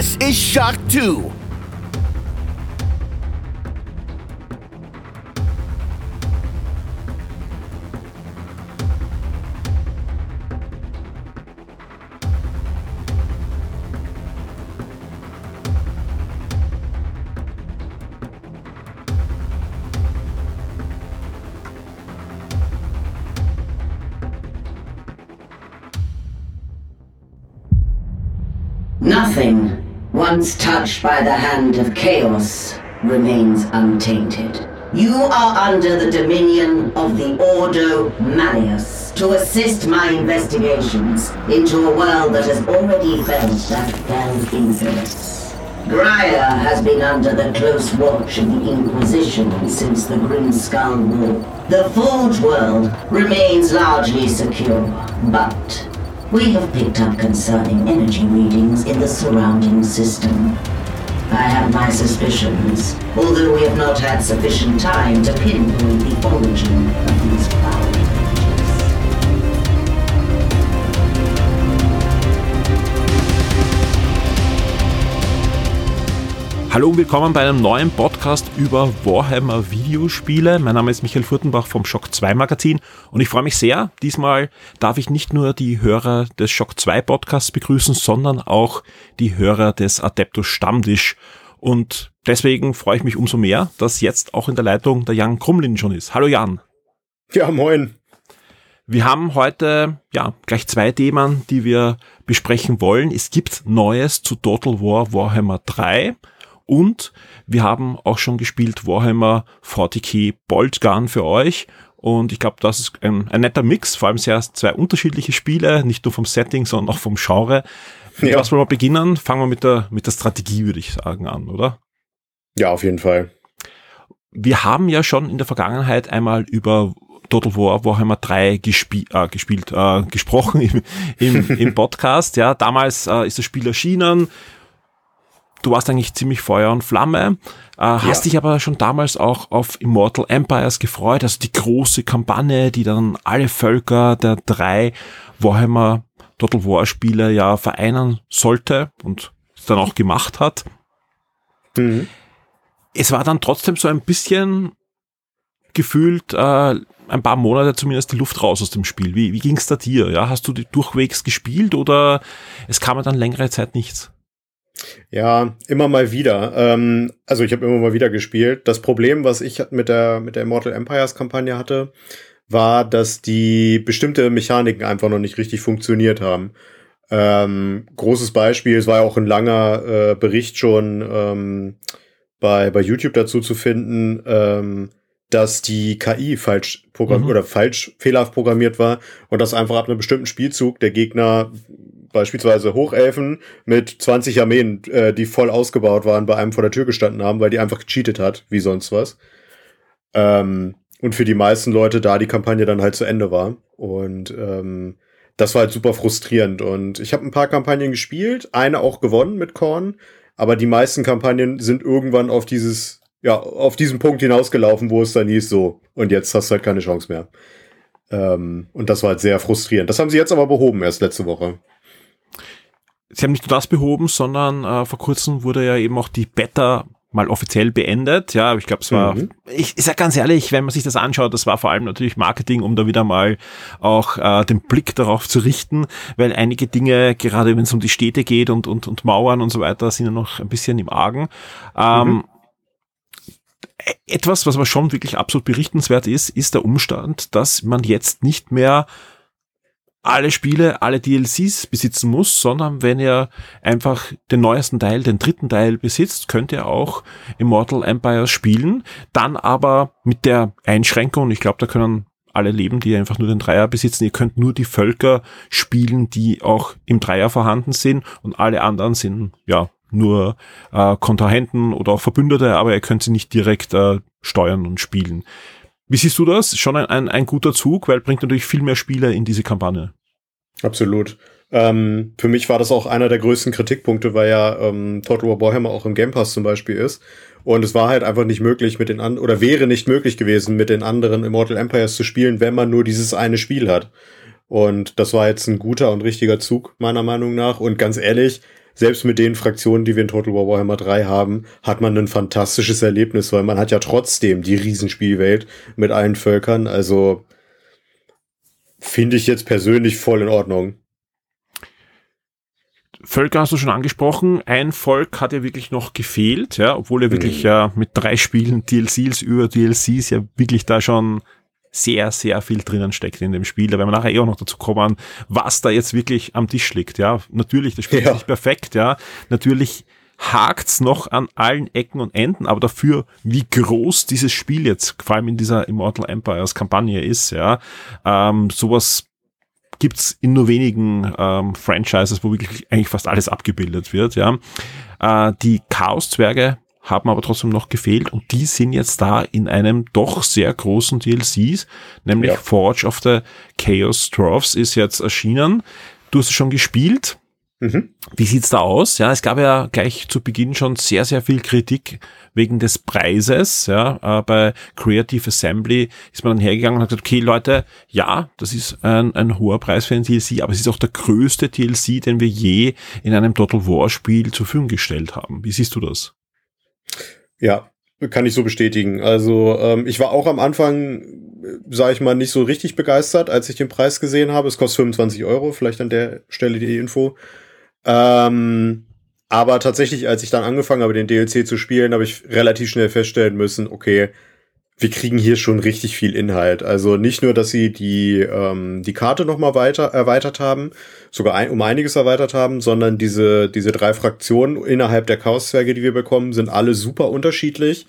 This is Shock 2. Once touched by the hand of chaos, remains untainted. You are under the dominion of the Ordo Malleus to assist my investigations into a world that has already felt that fell influence. Graia has been under the close watch of the Inquisition since the Grim Skull War. The Forge world remains largely secure, but we have picked up concerning energy readings in the surrounding system. I have my suspicions, although we have not had sufficient time to pinpoint the origin of these power Hallo und willkommen bei einem neuen Podcast über Warhammer Videospiele. Mein Name ist Michael Furtenbach vom Shock 2 Magazin und ich freue mich sehr. Diesmal darf ich nicht nur die Hörer des Shock 2 Podcasts begrüßen, sondern auch die Hörer des Adeptus Stammtisch. Und deswegen freue ich mich umso mehr, dass jetzt auch in der Leitung der Jan Krumlin schon ist. Hallo Jan. Ja, moin. Wir haben heute ja gleich zwei Themen, die wir besprechen wollen. Es gibt Neues zu Total War Warhammer 3 und wir haben auch schon gespielt Warhammer 40k Bolt Gun für euch. Und ich glaube, das ist ein, ein, netter Mix, vor allem sehr zwei unterschiedliche Spiele, nicht nur vom Setting, sondern auch vom Genre. Ja. was wollen wir beginnen? Fangen wir mit der, mit der Strategie, würde ich sagen, an, oder? Ja, auf jeden Fall. Wir haben ja schon in der Vergangenheit einmal über Total War Warhammer 3 gespie äh, gespielt, äh, gesprochen im, im, im Podcast. Ja, damals äh, ist das Spiel erschienen. Du warst eigentlich ziemlich Feuer und Flamme, äh, hast dich aber schon damals auch auf Immortal Empires gefreut, also die große Kampagne, die dann alle Völker der drei Warhammer Total War Spiele ja vereinen sollte und es dann auch gemacht hat Mhm. es war dann trotzdem so ein bisschen gefühlt äh, ein paar Monate zumindest die Luft raus aus dem Spiel. Wie, wie ging es da dir? Ja, hast du die durchwegs gespielt oder es kam dann längere Zeit nichts? Ja, immer mal wieder. Ähm, also ich habe immer mal wieder gespielt. Das Problem, was ich mit der mit der Immortal Empires Kampagne hatte, war, dass die bestimmte Mechaniken einfach noch nicht richtig funktioniert haben. Ähm, großes Beispiel, es war ja auch ein langer äh, Bericht schon ähm, bei bei YouTube dazu zu finden, ähm, dass die KI falsch programm Mhm. oder falsch fehlerhaft programmiert war und dass einfach ab einem bestimmten Spielzug der Gegner beispielsweise Hochelfen mit 20 Armeen, äh, die voll ausgebaut waren, bei einem vor der Tür gestanden haben, weil die einfach gecheatet hat, wie sonst was. Ähm, und für die meisten Leute da die Kampagne dann halt zu Ende war. Und ähm, das war halt super frustrierend. Und ich habe ein paar Kampagnen gespielt, eine auch gewonnen mit Korn, aber die meisten Kampagnen sind irgendwann auf dieses, ja, auf diesen Punkt hinausgelaufen, wo es dann hieß, so, und jetzt hast du halt keine Chance mehr. Ähm, und das war halt sehr frustrierend. Das haben sie jetzt aber behoben, erst letzte Woche. Sie haben nicht nur das behoben, sondern äh, vor kurzem wurde ja eben auch die Beta mal offiziell beendet. Ja, ich glaube, es war, Mhm. ich, ich sag ganz ehrlich, wenn man sich das anschaut, das war vor allem natürlich Marketing, um da wieder mal auch äh, den Blick darauf zu richten, weil einige Dinge, gerade wenn es um die Städte geht und, und, und Mauern und so weiter, sind ja noch ein bisschen im Argen. Ähm, Etwas, was aber schon wirklich absolut berichtenswert ist, ist der Umstand, dass man jetzt nicht mehr alle Spiele, alle DLCs besitzen muss, sondern wenn ihr einfach den neuesten Teil, den dritten Teil besitzt, könnt ihr auch Immortal Empires spielen. Dann aber mit der Einschränkung, ich glaube, da können alle leben, die einfach nur den Dreier besitzen. Ihr könnt nur die Völker spielen, die auch im Dreier vorhanden sind und alle anderen sind ja nur äh, Kontrahenten oder auch Verbündete, aber ihr könnt sie nicht direkt äh, steuern und spielen. Wie siehst du das? Schon ein, ein, ein guter Zug, weil bringt natürlich viel mehr Spieler in diese Kampagne. Absolut. Ähm, für mich war das auch einer der größten Kritikpunkte, weil ja ähm, Total War Warhammer auch im Game Pass zum Beispiel ist. Und es war halt einfach nicht möglich mit den anderen, oder wäre nicht möglich gewesen, mit den anderen Immortal Empires zu spielen, wenn man nur dieses eine Spiel hat. Und das war jetzt ein guter und richtiger Zug, meiner Meinung nach. Und ganz ehrlich, selbst mit den Fraktionen, die wir in Total War Warhammer 3 haben, hat man ein fantastisches Erlebnis, weil man hat ja trotzdem die Riesenspielwelt mit allen Völkern. Also finde ich jetzt persönlich voll in Ordnung. Völker hast du schon angesprochen. Ein Volk hat ja wirklich noch gefehlt, ja, obwohl er wirklich mhm. ja mit drei Spielen DLCs über DLCs ja wirklich da schon sehr, sehr viel drinnen steckt in dem Spiel. Da werden wir nachher eh auch noch dazu kommen, was da jetzt wirklich am Tisch liegt. Ja, natürlich, das Spiel ja. ist nicht perfekt, ja. Natürlich hakt's noch an allen Ecken und Enden, aber dafür, wie groß dieses Spiel jetzt, vor allem in dieser Immortal Empires Kampagne ist, ja, ähm, sowas gibt's in nur wenigen ähm, Franchises, wo wirklich eigentlich fast alles abgebildet wird, ja. Äh, die Chaos-Zwerge haben aber trotzdem noch gefehlt und die sind jetzt da in einem doch sehr großen DLCs, nämlich ja. Forge of the Chaos Dwarfs ist jetzt erschienen. Du hast es schon gespielt. Mhm. Wie sieht's da aus? Ja, es gab ja gleich zu Beginn schon sehr, sehr viel Kritik wegen des Preises. Ja, äh, bei Creative Assembly ist man dann hergegangen und hat gesagt, okay, Leute, ja, das ist ein, ein hoher Preis für ein DLC, aber es ist auch der größte DLC, den wir je in einem Total War Spiel zur Verfügung gestellt haben. Wie siehst du das? Ja, kann ich so bestätigen. Also ähm, ich war auch am Anfang, sage ich mal, nicht so richtig begeistert, als ich den Preis gesehen habe. Es kostet 25 Euro, vielleicht an der Stelle die Info. Ähm, aber tatsächlich, als ich dann angefangen habe, den DLC zu spielen, habe ich relativ schnell feststellen müssen, okay, wir kriegen hier schon richtig viel Inhalt. Also nicht nur, dass sie die, ähm, die Karte nochmal weiter erweitert haben, sogar ein, um einiges erweitert haben, sondern diese, diese drei Fraktionen innerhalb der Chaoszwerge, die wir bekommen, sind alle super unterschiedlich,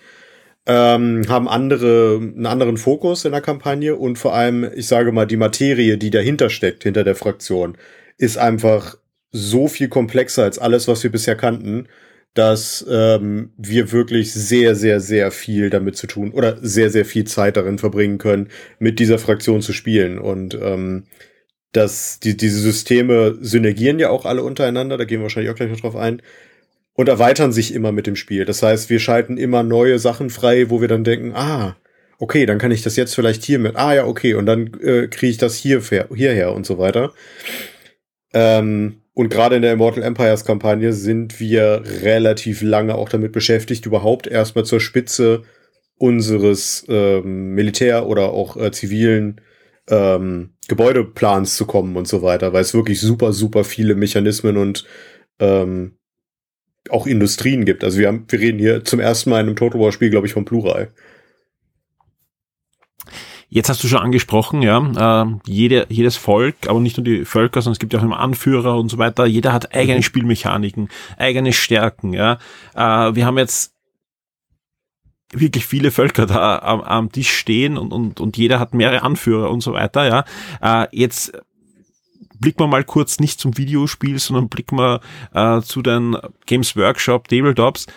ähm, haben andere, einen anderen Fokus in der Kampagne und vor allem, ich sage mal, die Materie, die dahinter steckt, hinter der Fraktion, ist einfach so viel komplexer als alles, was wir bisher kannten dass ähm, wir wirklich sehr, sehr, sehr viel damit zu tun oder sehr, sehr viel Zeit darin verbringen können, mit dieser Fraktion zu spielen. Und ähm, dass die, diese Systeme synergieren ja auch alle untereinander, da gehen wir wahrscheinlich auch gleich noch drauf ein, und erweitern sich immer mit dem Spiel. Das heißt, wir schalten immer neue Sachen frei, wo wir dann denken, ah, okay, dann kann ich das jetzt vielleicht hier mit, ah ja, okay, und dann äh, kriege ich das hier hierher und so weiter. Ähm, und gerade in der Immortal Empires Kampagne sind wir relativ lange auch damit beschäftigt, überhaupt erstmal zur Spitze unseres ähm, Militär- oder auch äh, zivilen ähm, Gebäudeplans zu kommen und so weiter, weil es wirklich super, super viele Mechanismen und ähm, auch Industrien gibt. Also wir haben, wir reden hier zum ersten Mal in einem Total War Spiel, glaube ich, vom Plural. Jetzt hast du schon angesprochen, ja, äh, jede, jedes Volk, aber nicht nur die Völker, sondern es gibt ja auch immer Anführer und so weiter. Jeder hat eigene mhm. Spielmechaniken, eigene Stärken, ja. Äh, wir haben jetzt wirklich viele Völker da am, am Tisch stehen und, und, und jeder hat mehrere Anführer und so weiter, ja. Äh, jetzt blicken wir mal kurz nicht zum Videospiel, sondern blicken wir äh, zu den Games Workshop Tabletops.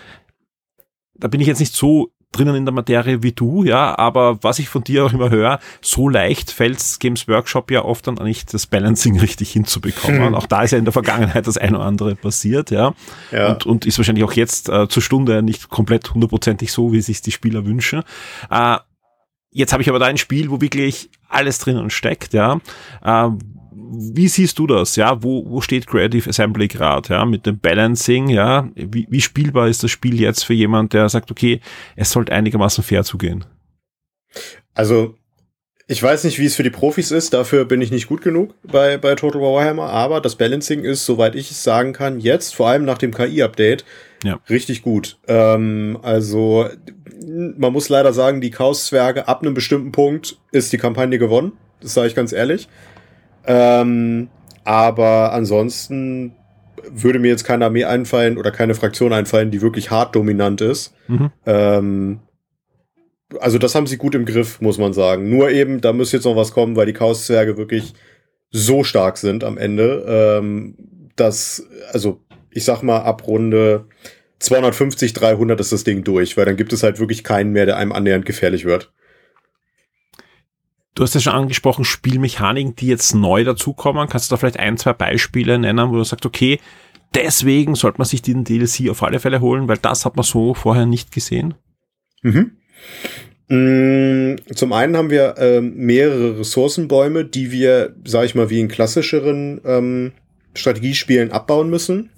Da bin ich jetzt nicht so drinnen in der Materie wie du, ja, aber was ich von dir auch immer höre, so leicht fällt Games Workshop ja oft dann nicht, das Balancing richtig hinzubekommen. Hm. Auch da ist ja in der Vergangenheit das eine oder andere passiert, ja. ja. Und, und ist wahrscheinlich auch jetzt äh, zur Stunde nicht komplett hundertprozentig so, wie sich die Spieler wünschen. Äh, jetzt habe ich aber da ein Spiel, wo wirklich alles drinnen steckt, ja. Äh, wie siehst du das? Ja, wo, wo steht Creative Assembly gerade? Ja, mit dem Balancing, ja, wie, wie spielbar ist das Spiel jetzt für jemand, der sagt, okay, es sollte einigermaßen fair zugehen? Also, ich weiß nicht, wie es für die Profis ist, dafür bin ich nicht gut genug bei, bei Total War Warhammer, aber das Balancing ist, soweit ich es sagen kann, jetzt, vor allem nach dem KI-Update, ja. richtig gut. Ähm, also, man muss leider sagen, die Chaos-Zwerge ab einem bestimmten Punkt ist die Kampagne gewonnen. Das sage ich ganz ehrlich. Ähm, aber ansonsten würde mir jetzt keine Armee einfallen oder keine Fraktion einfallen, die wirklich hart dominant ist. Mhm. Ähm, also das haben sie gut im Griff, muss man sagen. Nur eben, da muss jetzt noch was kommen, weil die Chaoszwerge wirklich so stark sind am Ende, ähm, dass, also ich sag mal, ab Runde 250, 300 ist das Ding durch, weil dann gibt es halt wirklich keinen mehr, der einem annähernd gefährlich wird. Du hast ja schon angesprochen, Spielmechaniken, die jetzt neu dazukommen. Kannst du da vielleicht ein, zwei Beispiele nennen, wo du sagst, okay, deswegen sollte man sich den DLC auf alle Fälle holen, weil das hat man so vorher nicht gesehen? Mhm. Mm, zum einen haben wir ähm, mehrere Ressourcenbäume, die wir, sag ich mal, wie in klassischeren ähm, Strategiespielen abbauen müssen.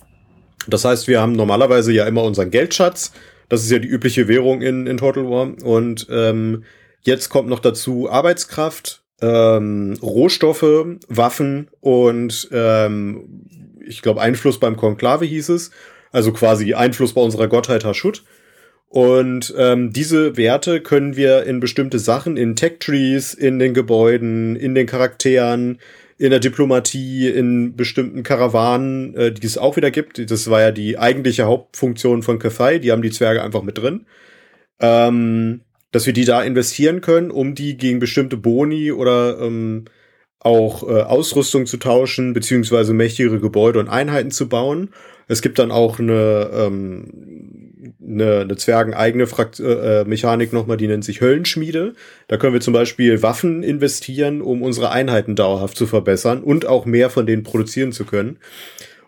Das heißt, wir haben normalerweise ja immer unseren Geldschatz. Das ist ja die übliche Währung in, in Total War. Und ähm, jetzt kommt noch dazu Arbeitskraft, ähm, Rohstoffe, Waffen und ähm, ich glaube Einfluss beim Konklave hieß es. Also quasi Einfluss bei unserer Gottheit Hashut. Und ähm, diese Werte können wir in bestimmte Sachen, in Tech-Trees, in den Gebäuden, in den Charakteren, in der Diplomatie, in bestimmten Karawanen, äh, die es auch wieder gibt. Das war ja die eigentliche Hauptfunktion von Kathai, die haben die Zwerge einfach mit drin. Ähm, dass wir die da investieren können, um die gegen bestimmte Boni oder ähm, auch äh, Ausrüstung zu tauschen, beziehungsweise mächtigere Gebäude und Einheiten zu bauen. Es gibt dann auch eine, ähm, eine, eine Zwergen-eigene Frakt äh, Mechanik nochmal, die nennt sich Höllenschmiede. Da können wir zum Beispiel Waffen investieren, um unsere Einheiten dauerhaft zu verbessern und auch mehr von denen produzieren zu können.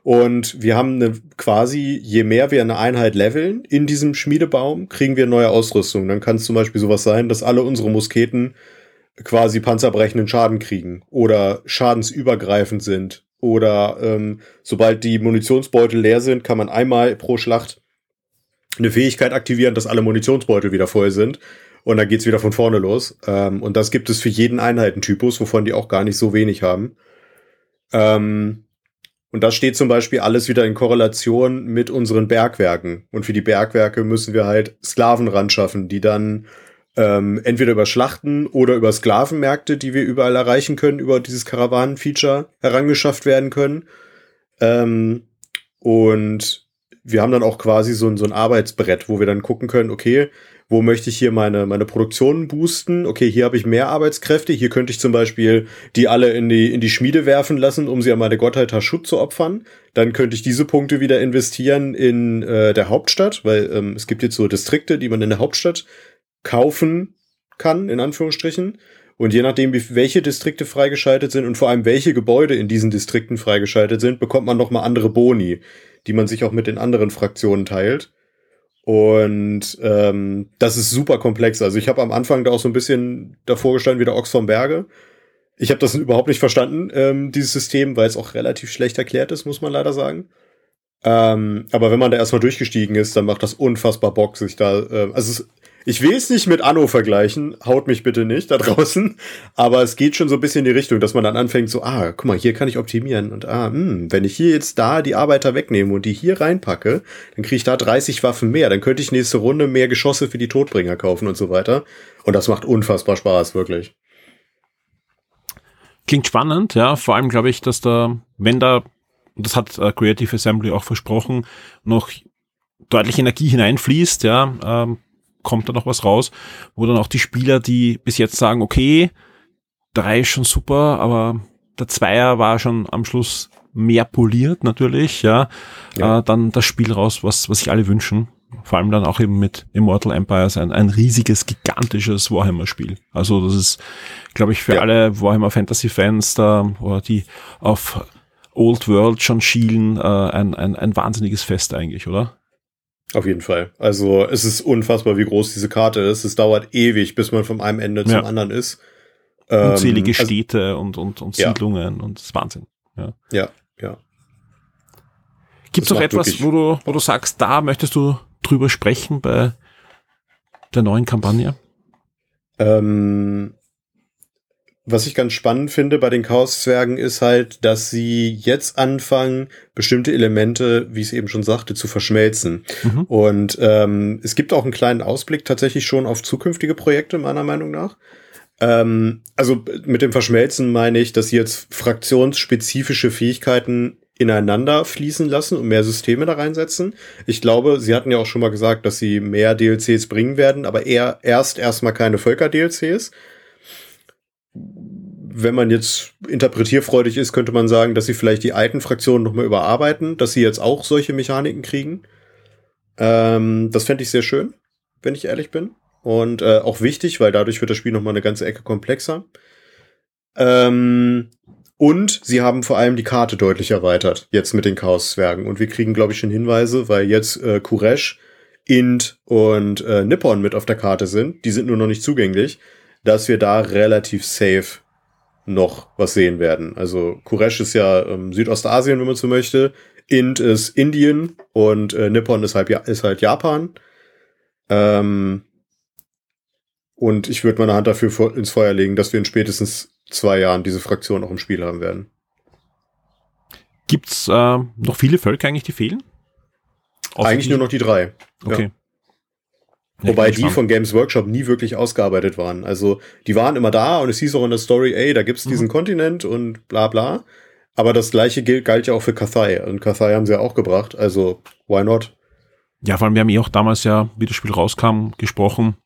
Und wir haben eine, quasi, je mehr wir eine Einheit leveln in diesem Schmiedebaum, kriegen wir neue Ausrüstung. Dann kann es zum Beispiel sowas sein, dass alle unsere Musketen quasi panzerbrechenden Schaden kriegen oder schadensübergreifend sind oder ähm, sobald die Munitionsbeutel leer sind, kann man einmal pro Schlacht eine Fähigkeit aktivieren, dass alle Munitionsbeutel wieder voll sind. Und dann geht's wieder von vorne los. Ähm, und das gibt es für jeden Einheitentypus, wovon die auch gar nicht so wenig haben. Ähm, und das steht zum Beispiel alles wieder in Korrelation mit unseren Bergwerken. Und für die Bergwerke müssen wir halt Sklaven ran schaffen, die dann ähm, entweder über Schlachten oder über Sklavenmärkte, die wir überall erreichen können, über dieses Karawanen-Feature herangeschafft werden können. Ähm, und wir haben dann auch quasi so ein, so ein Arbeitsbrett, wo wir dann gucken können, okay, wo möchte ich hier meine, meine Produktion boosten? Okay, hier habe ich mehr Arbeitskräfte. Hier könnte ich zum Beispiel die alle in die, in die Schmiede werfen lassen, um sie an meine Gottheit Taschut zu opfern. Dann könnte ich diese Punkte wieder investieren in äh, der Hauptstadt, weil ähm, es gibt jetzt so Distrikte, die man in der Hauptstadt kaufen kann, in Anführungsstrichen. Und je nachdem, wie, welche Distrikte freigeschaltet sind und vor allem welche Gebäude in diesen Distrikten freigeschaltet sind, bekommt man nochmal andere Boni, die man sich auch mit den anderen Fraktionen teilt. Und ähm, das ist super komplex. Also ich habe am Anfang da auch so ein bisschen davor gestanden wie der Ochs vom Berge. Ich habe das überhaupt nicht verstanden, ähm, dieses System, weil es auch relativ schlecht erklärt ist, muss man leider sagen. Ähm, aber wenn man da erstmal durchgestiegen ist, dann macht das unfassbar Bock, sich da. Äh, also es, ich will es nicht mit Anno vergleichen, haut mich bitte nicht da draußen, aber es geht schon so ein bisschen in die Richtung, dass man dann anfängt so, ah, guck mal, hier kann ich optimieren und ah, mh, hm, wenn ich hier jetzt da die Arbeiter wegnehme und die hier reinpacke, dann kriege ich da 30 Waffen mehr, dann könnte ich nächste Runde mehr Geschosse für die Todbringer kaufen und so weiter. Und das macht unfassbar Spaß, wirklich. Klingt spannend, ja, vor allem glaube ich, dass da, wenn da, das hat äh, Creative Assembly auch versprochen, noch deutlich Energie hineinfließt, ja, ähm, kommt da noch was raus, wo dann auch die Spieler, die bis jetzt sagen, okay, drei ist schon super, aber der Zweier war schon am Schluss mehr poliert natürlich, ja, ja. Äh, dann das Spiel raus, was, was sich alle wünschen. Vor allem dann auch eben mit Immortal Empires ein, ein riesiges, gigantisches Warhammer-Spiel. Also das ist, glaube ich, für ja. alle Warhammer Fantasy-Fans da, oder die auf Old World schon schielen, äh, ein, ein, ein wahnsinniges Fest eigentlich, oder? Auf jeden Fall. Also es ist unfassbar, wie groß diese Karte ist. Es dauert ewig, bis man von einem Ende ja. zum anderen ist. Unzählige ähm, also, Städte und, und, und Siedlungen ja. und das ist Wahnsinn. Ja, ja. ja. Gibt es noch etwas, wo du, wo du sagst, da möchtest du drüber sprechen bei der neuen Kampagne? Ähm, was ich ganz spannend finde bei den Chaos-Zwergen ist halt, dass sie jetzt anfangen, bestimmte Elemente, wie ich es eben schon sagte, zu verschmelzen. Mhm. Und ähm, es gibt auch einen kleinen Ausblick tatsächlich schon auf zukünftige Projekte, meiner Meinung nach. Ähm, also mit dem Verschmelzen meine ich, dass sie jetzt fraktionsspezifische Fähigkeiten ineinander fließen lassen und mehr Systeme da reinsetzen. Ich glaube, sie hatten ja auch schon mal gesagt, dass sie mehr DLCs bringen werden, aber eher erst erstmal keine Völker-DLCs wenn man jetzt interpretierfreudig ist, könnte man sagen, dass sie vielleicht die alten Fraktionen nochmal überarbeiten, dass sie jetzt auch solche Mechaniken kriegen. Ähm, das fände ich sehr schön, wenn ich ehrlich bin. Und äh, auch wichtig, weil dadurch wird das Spiel nochmal eine ganze Ecke komplexer. Ähm, und sie haben vor allem die Karte deutlich erweitert, jetzt mit den Chaos-Zwergen. Und wir kriegen, glaube ich, schon Hinweise, weil jetzt äh, Kuresh, Int und äh, Nippon mit auf der Karte sind. Die sind nur noch nicht zugänglich, dass wir da relativ safe noch was sehen werden. Also Kuresh ist ja ähm, Südostasien, wenn man so möchte. Int ist Indien und äh, Nippon ist halt, ist halt Japan. Ähm, und ich würde meine Hand dafür ins Feuer legen, dass wir in spätestens zwei Jahren diese Fraktion auch im Spiel haben werden. Gibt's äh, noch viele Völker eigentlich, die fehlen? Außer eigentlich die? nur noch die drei. Okay. Ja. Wobei die von Games Workshop nie wirklich ausgearbeitet waren. Also die waren immer da und es hieß auch in der Story, ey, da gibt's diesen mhm. Kontinent und bla bla. Aber das gleiche gilt, galt ja auch für Kathai. Und Kathai haben sie ja auch gebracht. Also, why not? Ja, vor allem, wir haben eh auch damals ja, wie das Spiel rauskam, gesprochen,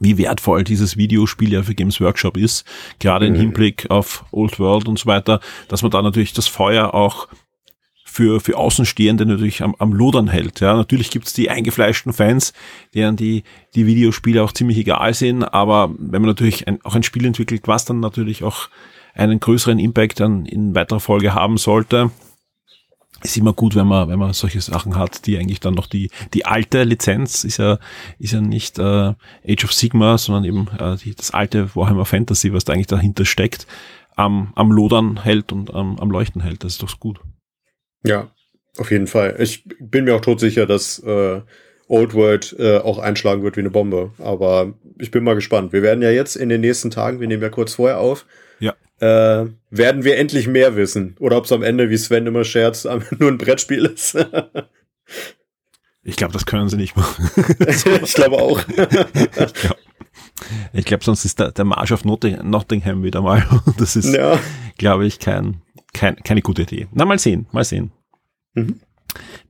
wie wertvoll dieses Videospiel ja für Games Workshop ist, gerade mhm. im Hinblick auf Old World und so weiter, dass man da natürlich das Feuer auch für, für Außenstehende natürlich am, am Lodern hält. Ja, natürlich gibt's die eingefleischten Fans, deren die, die Videospiele auch ziemlich egal sind, aber wenn man natürlich ein, auch ein Spiel entwickelt, was dann natürlich auch einen größeren Impact dann in weiterer Folge haben sollte, ist immer gut, wenn man, wenn man solche Sachen hat, die eigentlich dann noch die, die alte Lizenz ist ja, ist ja nicht äh, Age of Sigma, sondern eben äh, die, das alte Warhammer Fantasy, was da eigentlich dahinter steckt, am, am Lodern hält und am, am Leuchten hält. Das ist doch gut. Ja, auf jeden Fall. Ich bin mir auch todsicher, dass äh, Old World äh, auch einschlagen wird wie eine Bombe. Aber ich bin mal gespannt. Wir werden ja jetzt in den nächsten Tagen, wir nehmen ja kurz vorher auf, ja. äh, werden wir endlich mehr wissen. Oder ob es am Ende, wie Sven immer scherzt, nur ein Brettspiel ist. ich glaube, das können sie nicht machen. ich glaube auch. Ich glaube, sonst ist der, der Marsch auf Nottingham wieder mal. Das ist, ja. glaube ich, kein, kein, keine gute Idee. Na, mal sehen, mal sehen. Mhm.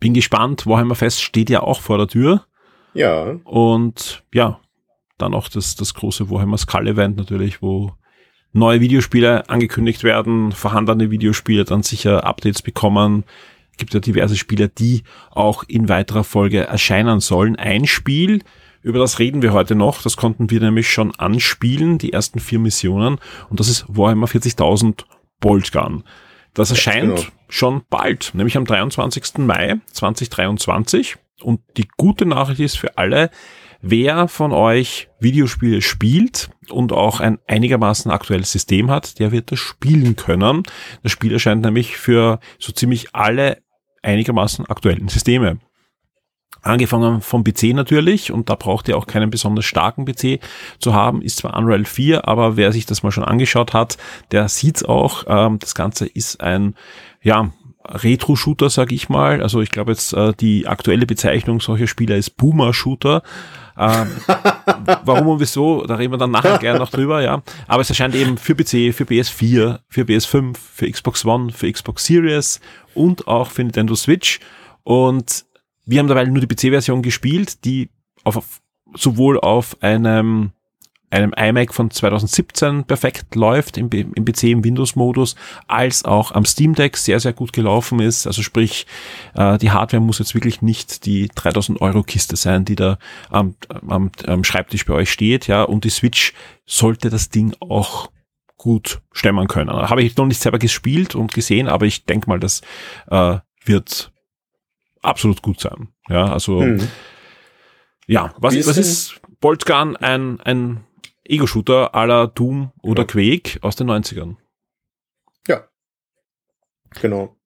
Bin gespannt. Warhammer Fest steht ja auch vor der Tür. Ja. Und ja, dann auch das, das große Warhammer Skull Event natürlich, wo neue Videospiele angekündigt werden, vorhandene Videospiele dann sicher Updates bekommen. Gibt ja diverse Spiele, die auch in weiterer Folge erscheinen sollen. Ein Spiel, über das reden wir heute noch, das konnten wir nämlich schon anspielen, die ersten vier Missionen, und das ist Warhammer 40.000 Boltgun. Das erscheint genau. schon bald, nämlich am 23. Mai 2023. Und die gute Nachricht ist für alle, wer von euch Videospiele spielt und auch ein einigermaßen aktuelles System hat, der wird das spielen können. Das Spiel erscheint nämlich für so ziemlich alle einigermaßen aktuellen Systeme. Angefangen vom PC natürlich und da braucht ihr auch keinen besonders starken PC zu haben, ist zwar Unreal 4, aber wer sich das mal schon angeschaut hat, der sieht's auch. Ähm, das Ganze ist ein, ja, Retro-Shooter, sag ich mal. Also ich glaube jetzt äh, die aktuelle Bezeichnung solcher Spieler ist Boomer-Shooter. Ähm, warum und wieso, da reden wir dann nachher gerne noch drüber, ja. Aber es erscheint eben für PC, für PS4, für PS5, für Xbox One, für Xbox Series und auch für Nintendo Switch. Und wir haben dabei nur die PC-Version gespielt, die auf, sowohl auf einem, einem iMac von 2017 perfekt läuft, im, im PC, im Windows-Modus, als auch am Steam Deck sehr, sehr gut gelaufen ist. Also sprich, äh, die Hardware muss jetzt wirklich nicht die 3000 Euro Kiste sein, die da am, am, am Schreibtisch bei euch steht, ja, und die Switch sollte das Ding auch gut stemmen können. Habe ich noch nicht selber gespielt und gesehen, aber ich denke mal, das äh, wird absolut gut sein. Ja, also hm. ja, was, ist, was ist Boltgun? Ein, ein Ego-Shooter à la Doom oder ja. Quake aus den 90ern. Ja. Genau.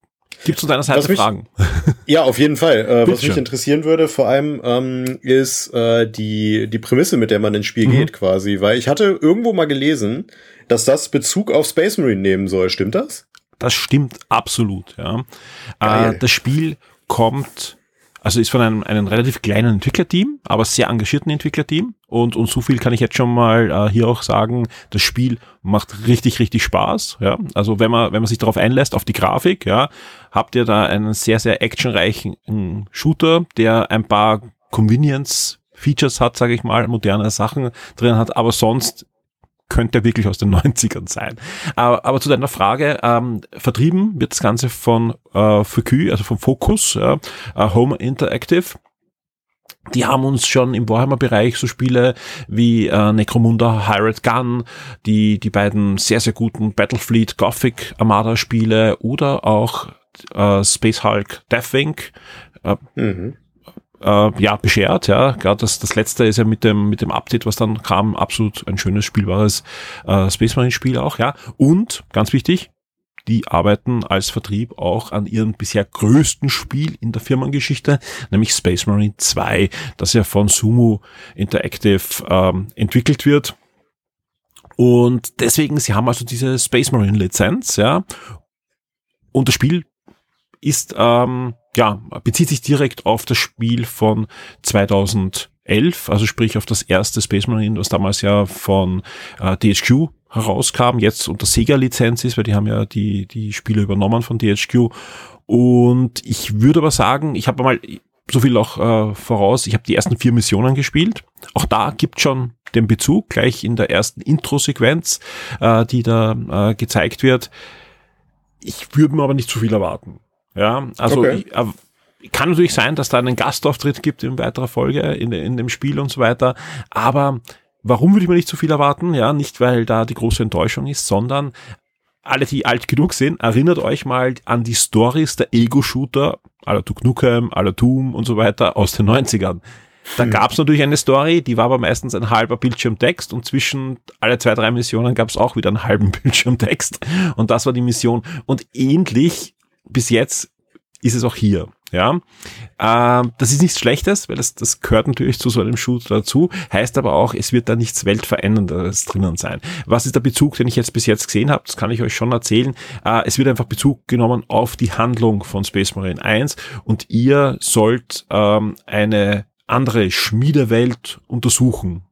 Gibt's zu deiner Seite mich, Fragen? Ja, auf jeden Fall. Äh, was mich interessieren würde, vor allem, ähm, ist äh, die, die Prämisse, mit der man ins Spiel mhm. geht, quasi. Weil ich hatte irgendwo mal gelesen, dass das Bezug auf Space Marine nehmen soll. Stimmt das? Das stimmt absolut, ja. Äh, das Spiel kommt, also ist von einem, einem relativ kleinen Entwicklerteam, aber sehr engagierten Entwicklerteam. Und, und so viel kann ich jetzt schon mal äh, hier auch sagen, das Spiel macht richtig, richtig Spaß. Ja? Also wenn man, wenn man sich darauf einlässt, auf die Grafik, ja, habt ihr da einen sehr, sehr actionreichen Shooter, der ein paar Convenience Features hat, sage ich mal, moderne Sachen drin hat, aber sonst könnte wirklich aus den 90ern sein. Aber, aber zu deiner Frage, ähm, vertrieben wird das Ganze von äh, Focus, also vom Focus, ja, äh, Home Interactive. Die haben uns schon im Warhammer-Bereich so Spiele wie äh, Necromunda, Hired Gun, die, die beiden sehr, sehr guten Battlefleet Gothic Armada-Spiele oder auch äh, Space Hulk Deathwing äh, mhm äh, ja, beschert. Ja, gerade das, das letzte ist ja mit dem, mit dem Update, was dann kam, absolut ein schönes, spielbares äh, Space Marine Spiel auch. Ja, und ganz wichtig, die arbeiten als Vertrieb auch an ihrem bisher größten Spiel in der Firmengeschichte, nämlich Space Marine 2, das ja von Sumo Interactive ähm, entwickelt wird. Und deswegen, sie haben also diese Space Marine Lizenz, ja. Und das Spiel ist, ähm, ja, bezieht sich direkt auf das Spiel von 2011, also sprich auf das erste Space Marine, was damals ja von äh, DHQ herauskam, jetzt unter Sega-Lizenz ist, weil die haben ja die, die Spiele übernommen von DHQ. Und ich würde aber sagen, ich habe mal so viel auch äh, voraus, ich habe die ersten vier Missionen gespielt. Auch da gibt schon den Bezug, gleich in der ersten Intro-Sequenz, äh, die da äh, gezeigt wird. Ich würde mir aber nicht zu viel erwarten. Ja, also okay. ich, äh, kann natürlich sein, dass da einen Gastauftritt gibt in weiterer Folge in, in dem Spiel und so weiter, aber Warum würde ich mir nicht zu viel erwarten? Ja, nicht weil da die große Enttäuschung ist, sondern alle, die alt genug sind, erinnert euch mal an die Stories der Ego-Shooter, aller Duke Nukem, aller Doom und so weiter aus den 90ern. Da hm. gab es natürlich eine Story, die war aber meistens ein halber Bildschirmtext und zwischen alle zwei, drei Missionen gab es auch wieder einen halben Bildschirmtext und das war die Mission. Und ähnlich bis jetzt ist es auch hier. Ja, ähm, das ist nichts Schlechtes, weil das, das gehört natürlich zu so einem Shooter dazu. Heißt aber auch, es wird da nichts Weltveränderndes drinnen sein. Was ist der Bezug, den ich jetzt bis jetzt gesehen habe? Das kann ich euch schon erzählen. Äh, es wird einfach Bezug genommen auf die Handlung von Space Marine 1 und ihr sollt ähm, eine andere Schmiedewelt untersuchen.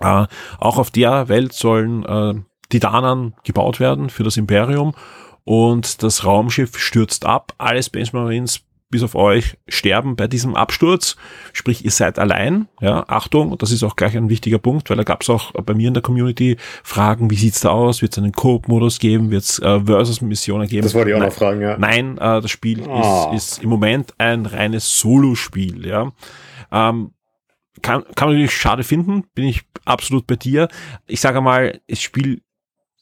Äh, auch auf der Welt sollen äh, Titanen gebaut werden für das Imperium und das Raumschiff stürzt ab. Alle Space Marines bis auf euch sterben bei diesem Absturz. Sprich, ihr seid allein. Ja, Achtung, das ist auch gleich ein wichtiger Punkt, weil da gab es auch bei mir in der Community Fragen, wie sieht's da aus? Wird es einen Coop-Modus geben? Wird es äh, Versus-Missionen geben? Das wollte ich auch Nein, noch fragen, ja. Nein, äh, das Spiel oh. ist, ist im Moment ein reines Solo-Spiel, ja. Ähm, kann, kann man natürlich schade finden, bin ich absolut bei dir. Ich sage mal, das Spiel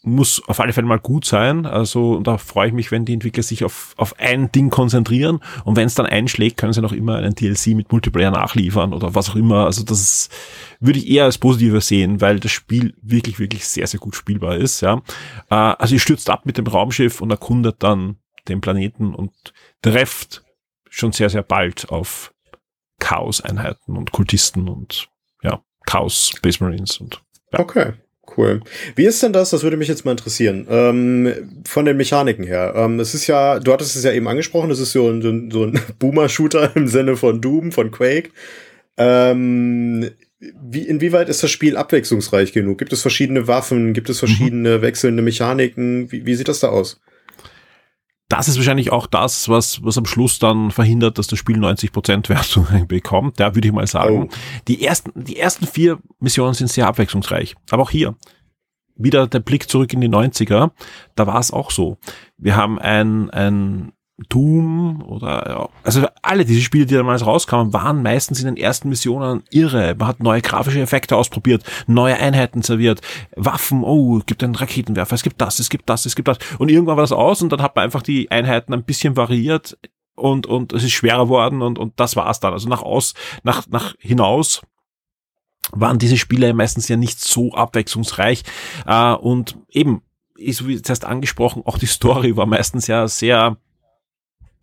muss auf alle Fälle mal gut sein. Also und da freue ich mich, wenn die Entwickler sich auf, auf ein Ding konzentrieren und wenn es dann einschlägt, können sie noch immer einen DLC mit Multiplayer nachliefern oder was auch immer. Also das würde ich eher als positiver sehen, weil das Spiel wirklich, wirklich sehr, sehr gut spielbar ist. Ja, äh, Also ihr stürzt ab mit dem Raumschiff und erkundet dann den Planeten und trefft schon sehr, sehr bald auf Chaos-Einheiten und Kultisten und ja, Chaos Space Marines und ja. Okay. Cool. Wie ist denn das? Das würde mich jetzt mal interessieren. Ähm, von den Mechaniken her. Ähm, es ist ja, du hattest es ja eben angesprochen, es ist so ein, so ein Boomer-Shooter im Sinne von Doom, von Quake. Ähm, wie, inwieweit ist das Spiel abwechslungsreich genug? Gibt es verschiedene Waffen? Gibt es verschiedene mhm. wechselnde Mechaniken? Wie, wie sieht das da aus? Das ist wahrscheinlich auch das, was, was am Schluss dann verhindert, dass das Spiel 90% Wertung bekommt. Da würde ich mal sagen. Oh. Die ersten, die ersten vier Missionen sind sehr abwechslungsreich. Aber auch hier. Wieder der Blick zurück in die 90er. Da war es auch so. Wir haben ein, ein Doom oder ja, also alle diese Spiele, die damals rauskamen, waren meistens in den ersten Missionen irre. Man hat neue grafische Effekte ausprobiert, neue Einheiten serviert, Waffen, oh, gibt einen Raketenwerfer, es gibt das, es gibt das, es gibt das. Und irgendwann war das aus und dann hat man einfach die Einheiten ein bisschen variiert und, und es ist schwerer worden und, und das war's dann. Also nach aus, nach, nach hinaus waren diese Spiele meistens ja nicht so abwechslungsreich. Äh, und eben, ist wie zuerst angesprochen, auch die Story war meistens ja sehr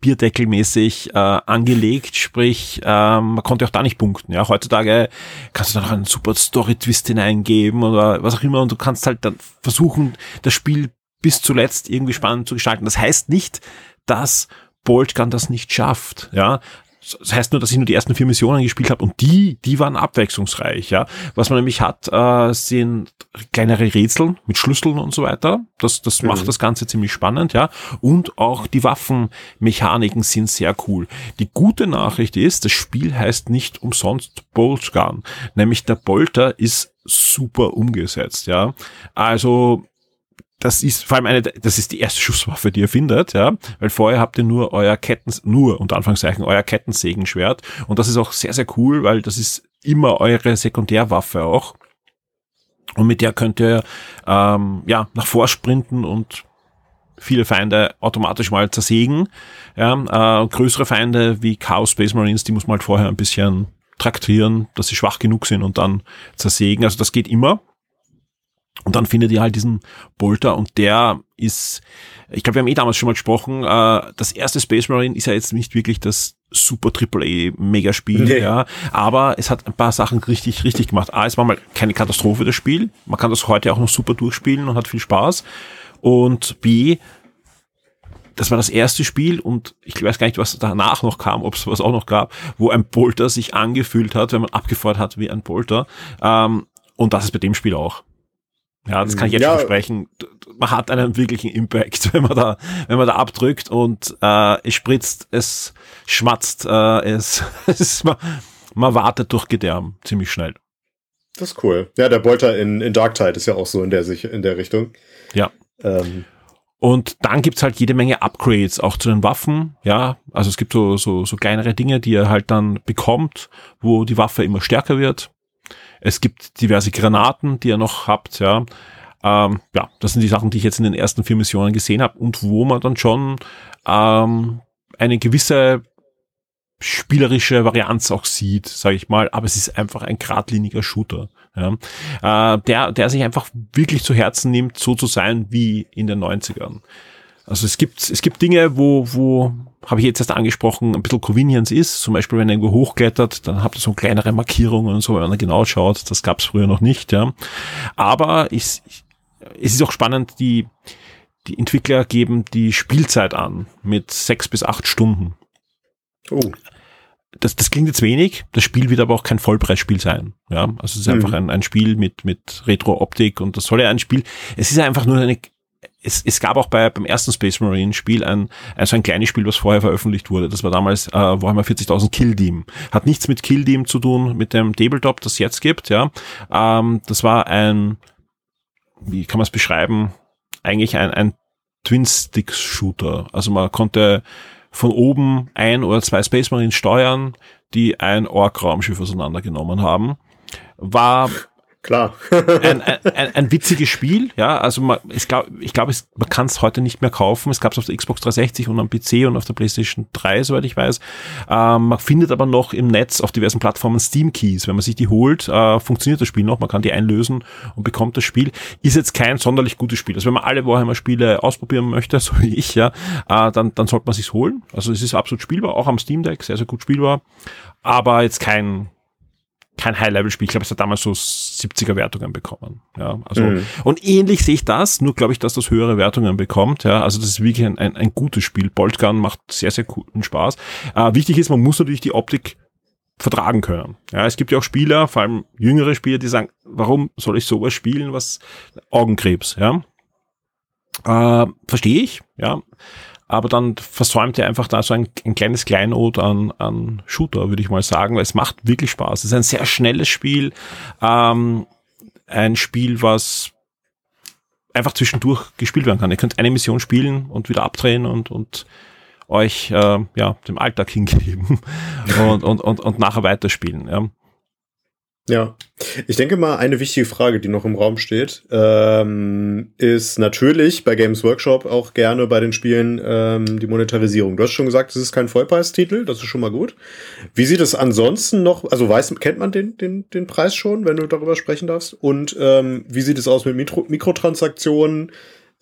bierdeckelmäßig äh, angelegt, sprich, ähm, man konnte auch da nicht punkten. Ja, heutzutage kannst du da noch einen super Story-Twist hineingeben oder was auch immer und du kannst halt dann versuchen, das Spiel bis zuletzt irgendwie spannend zu gestalten. Das heißt nicht, dass Boltgun das nicht schafft. Ja, das heißt nur, dass ich nur die ersten vier Missionen gespielt habe und die, die waren abwechslungsreich, ja. Was man nämlich hat, äh, sind kleinere Rätsel mit Schlüsseln und so weiter. Das, das mhm. macht das Ganze ziemlich spannend, ja. Und auch die Waffenmechaniken sind sehr cool. Die gute Nachricht ist, das Spiel heißt nicht umsonst Bolt Gun. Nämlich der Bolter ist super umgesetzt, ja. Also das ist vor allem eine, das ist die erste Schusswaffe, die ihr findet, ja, weil vorher habt ihr nur euer Ketten, nur unter Anführungszeichen euer Kettensägenschwert. Und das ist auch sehr, sehr cool, weil das ist immer eure Sekundärwaffe auch. Und mit der könnt ihr ähm, ja nach vorsprinten und viele Feinde automatisch mal zersägen, ja, äh, größere Feinde wie Chaos Space Marines, die muss man halt vorher ein bisschen traktieren, dass sie schwach genug sind und dann zersägen, also das geht immer Und dann findet ihr halt diesen Bolter und der ist, ich glaube, wir haben eh damals schon mal gesprochen, äh, das erste Space Marine ist ja jetzt nicht wirklich das super AAA Megaspiel, nee. ja, aber es hat ein paar Sachen richtig, richtig gemacht. A, es war mal keine Katastrophe, das Spiel. Man kann das heute auch noch super durchspielen und hat viel Spaß. Und B, das war das erste Spiel und ich weiß gar nicht, was danach noch kam, ob es was auch noch gab, wo ein Bolter sich angefühlt hat, wenn man abgefeuert hat wie ein Bolter. Ähm, und das ist bei dem Spiel auch. Ja, das kann ich jetzt ja. schon versprechen. Man hat einen wirklichen Impact, wenn man da, wenn man da abdrückt und äh, es spritzt, es schmatzt, äh, es, es man, man wartet durch Gedärm ziemlich schnell. Das ist cool. Ja, der Bolter in, in Dark Tide ist ja auch so in der, in der Richtung. Ja. Ähm. Und dann gibt's halt jede Menge Upgrades auch zu den Waffen. Ja, also es gibt so, so, so kleinere Dinge, die ihr halt dann bekommt, wo die Waffe immer stärker wird. Es gibt diverse Granaten, die ihr noch habt, ja. Ähm, ja, das sind die Sachen, die ich jetzt in den ersten vier Missionen gesehen habe und wo man dann schon ähm, eine gewisse spielerische Varianz auch sieht, sage ich mal, aber es ist einfach ein geradliniger Shooter, ja, äh, der, der sich einfach wirklich zu Herzen nimmt, so zu sein wie in den 90ern. Also es gibt, es gibt Dinge, wo, wo, habe ich jetzt erst angesprochen, ein bisschen Convenience ist. Zum Beispiel, wenn ihr irgendwo hochklettert, dann habt ihr so kleinere Markierungen und so, wenn man genau schaut. Das gab es früher noch nicht, ja. Aber ich, es ist auch spannend, die, die Entwickler geben die Spielzeit an mit sechs bis acht Stunden. Oh. Das, das klingt jetzt wenig, das Spiel wird aber auch kein Vollpreisspiel sein. Ja, also es ist mhm. einfach ein, ein Spiel mit, mit Retro-Optik und das soll ja ein Spiel, es ist einfach nur eine es, es gab auch bei, beim ersten Space Marine Spiel ein, ein so ein kleines Spiel, was vorher veröffentlicht wurde. Das war damals äh, Warhammer 40.000 Kill Team. Hat nichts mit Kill Team zu tun, mit dem Tabletop, das jetzt gibt, ja. Ähm, das war ein, wie kann man es beschreiben? Eigentlich ein, ein Twin-Sticks-Shooter. Also man konnte von oben ein oder zwei Space Marines steuern, die ein Ork-Raumschiff auseinandergenommen haben. War Klar. ein, ein, ein, witziges Spiel, ja. Also man, ich glaube, ich glaube, man kann es heute nicht mehr kaufen. Es gab es auf der Xbox 360 und am PC und auf der PlayStation 3, soweit ich weiß. Ähm, man findet aber noch im Netz auf diversen Plattformen Steam Keys. Wenn man sich die holt, äh, funktioniert das Spiel noch. Man kann die einlösen und bekommt das Spiel. Ist jetzt kein sonderlich gutes Spiel. Also wenn man alle Warhammer-Spiele ausprobieren möchte, so wie ich, ja, äh, dann, dann sollte man sich's holen. Also es ist absolut spielbar, auch am Steam Deck, sehr, sehr gut spielbar. Aber jetzt kein kein High-Level-Spiel. Ich glaube, es hat damals so 70er Wertungen bekommen. Ja, also, mhm. und ähnlich sehe ich das, nur glaube ich, dass das höhere Wertungen bekommt. Ja, also das ist wirklich ein, ein, ein gutes Spiel. Boltgun macht sehr, sehr coolen Spaß. Äh, wichtig ist, man muss natürlich die Optik vertragen können. Ja, es gibt ja auch Spieler, vor allem jüngere Spieler, die sagen, warum soll ich sowas spielen, was Augenkrebs, ja? Äh, Verstehe ich, ja aber dann versäumt er einfach da so ein, ein kleines Kleinod an, an Shooter, würde ich mal sagen, weil es macht wirklich Spaß. Es ist ein sehr schnelles Spiel, ähm, ein Spiel, was einfach zwischendurch gespielt werden kann. Ihr könnt eine Mission spielen und wieder abdrehen und, und euch äh, ja dem Alltag hingeben und, und, und, und nachher weiterspielen. Ja. Ja, ich denke mal, eine wichtige Frage, die noch im Raum steht, ähm, ist natürlich bei Games Workshop auch gerne bei den Spielen ähm, die Monetarisierung. Du hast schon gesagt, es ist kein Vollpreistitel, das ist schon mal gut. Wie sieht es ansonsten noch, also weiß, kennt man den, den, den Preis schon, wenn du darüber sprechen darfst? Und ähm, wie sieht es aus mit Mikro Mikrotransaktionen?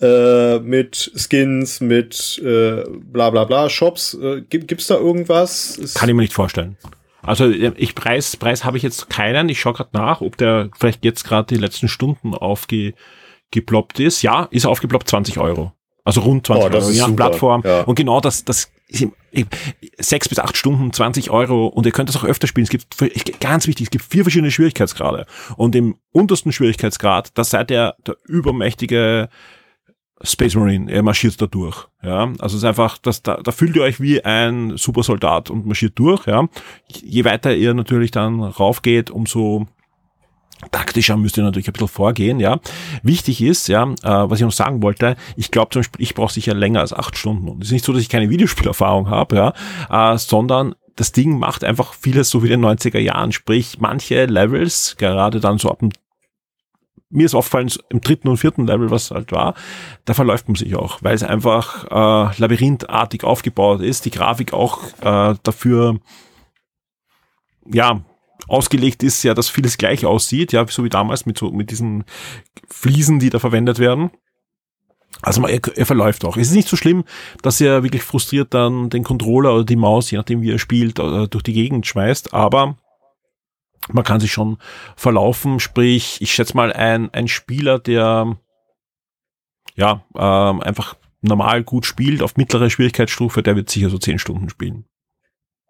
Äh, mit Skins, mit äh, bla bla bla Shops. Äh, gibt es da irgendwas? Ist Kann ich mir nicht vorstellen. Also ich Preis, Preis habe ich jetzt keinen. Ich schaue gerade nach, ob der vielleicht jetzt gerade die letzten Stunden aufgeploppt ist. Ja, ist aufgeploppt 20 Euro. Also rund 20 oh, Euro, je nach Plattform. Ja. Und genau das, das sechs bis acht Stunden, 20 Euro und ihr könnt das auch öfter spielen. Es gibt, ganz wichtig, es gibt vier verschiedene Schwierigkeitsgrade. Und im untersten Schwierigkeitsgrad, da seid ihr der übermächtige Space Marine, er marschiert da durch. Ja, also es ist einfach, das, da, da fühlt ihr euch wie ein Supersoldat und marschiert durch. Ja, je weiter ihr natürlich dann raufgeht, umso taktischer müsst ihr natürlich ein bisschen vorgehen. Ja, wichtig ist, ja, äh, was ich noch sagen wollte, ich glaube zum Beispiel, ich brauche sicher länger als acht Stunden. Und es ist nicht so, dass ich keine Videospielerfahrung habe, ja, äh, sondern das Ding macht einfach vieles so wie in den 90er Jahren. Sprich, manche Levels, gerade dann so ab dem mir ist aufgefallen, im dritten und vierten Level, was halt war, da verläuft man sich auch, weil es einfach äh, labyrinthartig aufgebaut ist, die Grafik auch äh, dafür, ja, ausgelegt ist ja, dass vieles gleich aussieht, ja, so wie damals mit so, mit diesen Fliesen, die da verwendet werden. Also er, er verläuft auch. Es ist nicht so schlimm, dass er wirklich frustriert dann den Controller oder die Maus, je nachdem wie er spielt, äh, durch die Gegend schmeißt, aber man kann sich schon verlaufen, sprich, ich schätze mal, ein, ein Spieler, der ja ähm, einfach normal gut spielt, auf mittlere Schwierigkeitsstufe, der wird sicher so zehn Stunden spielen.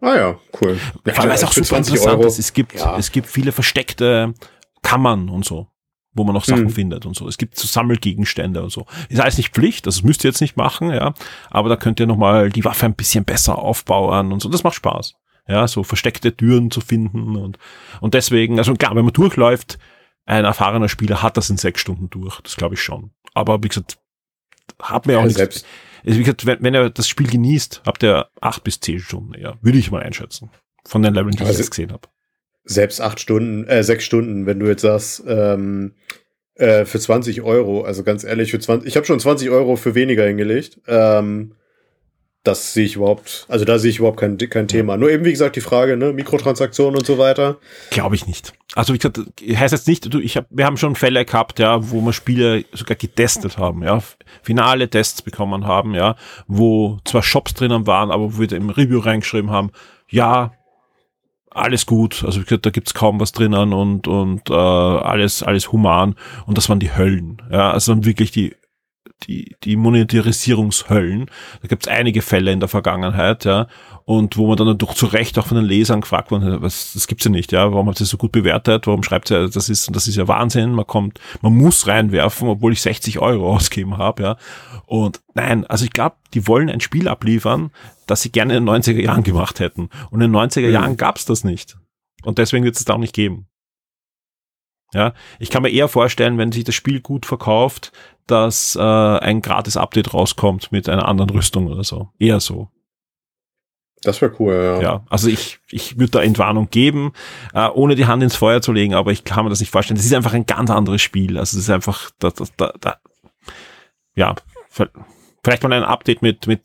Ah ja, cool. Ja, Vor allem ist auch super interessant, dass es gibt, ja. es gibt viele versteckte Kammern und so, wo man noch Sachen mhm. findet und so. Es gibt so Sammelgegenstände und so. Ist alles nicht Pflicht, das müsst ihr jetzt nicht machen, ja. Aber da könnt ihr nochmal die Waffe ein bisschen besser aufbauen und so. Das macht Spaß. Ja, so versteckte Türen zu finden und, und deswegen, also klar, wenn man durchläuft, ein erfahrener Spieler hat das in sechs Stunden durch. Das glaube ich schon. Aber wie gesagt, hat mir auch ja, nichts. Selbst, also wie gesagt, wenn, wenn er das Spiel genießt, habt ihr acht bis zehn Stunden eher. Würde ich mal einschätzen. Von den Leveln, die also ich jetzt gesehen habe. Selbst acht Stunden, äh, sechs Stunden, wenn du jetzt sagst, ähm, äh, für 20 Euro, also ganz ehrlich, für 20, ich habe schon 20 Euro für weniger hingelegt. Ähm, das sehe ich überhaupt, also da sehe ich überhaupt kein, kein Thema. Nur eben, wie gesagt, die Frage, ne, Mikrotransaktionen und so weiter. Glaube ich nicht. Also wie gesagt, heißt jetzt nicht, du, ich hab, wir haben schon Fälle gehabt, ja, wo wir Spiele sogar getestet haben, ja, finale Tests bekommen haben, ja, wo zwar Shops drinnen waren, aber wo wir im Review reingeschrieben haben, ja, alles gut, also wie gesagt, da gibt's kaum was drinnen und, und äh, alles, alles human und das waren die Höllen, ja, also wirklich die die, die Monetarisierungshöllen. Da gibt es einige Fälle in der Vergangenheit, ja, und wo man dann durch zu Recht auch von den Lesern gefragt wurde, was, das gibt's ja nicht, ja, warum habt ihr das so gut bewertet, warum schreibt ihr, das ist, das ist ja Wahnsinn, man kommt, man muss reinwerfen, obwohl ich 60 Euro ausgeben habe, ja. Und nein, also ich glaube, die wollen ein Spiel abliefern, das sie gerne in den 90er Jahren gemacht hätten. Und in den 90er Jahren mhm. gab's das nicht. Und deswegen wird es da auch nicht geben. Ja, ich kann mir eher vorstellen, wenn sich das Spiel gut verkauft, dass äh, ein gratis Update rauskommt mit einer anderen Rüstung oder so. Eher so. Das wäre cool, ja. Ja, also ich, ich würde da Entwarnung geben, äh, ohne die Hand ins Feuer zu legen, aber ich kann mir das nicht vorstellen. Das ist einfach ein ganz anderes Spiel. Also es ist einfach, da, da, da, da, ja, vielleicht mal ein Update mit, mit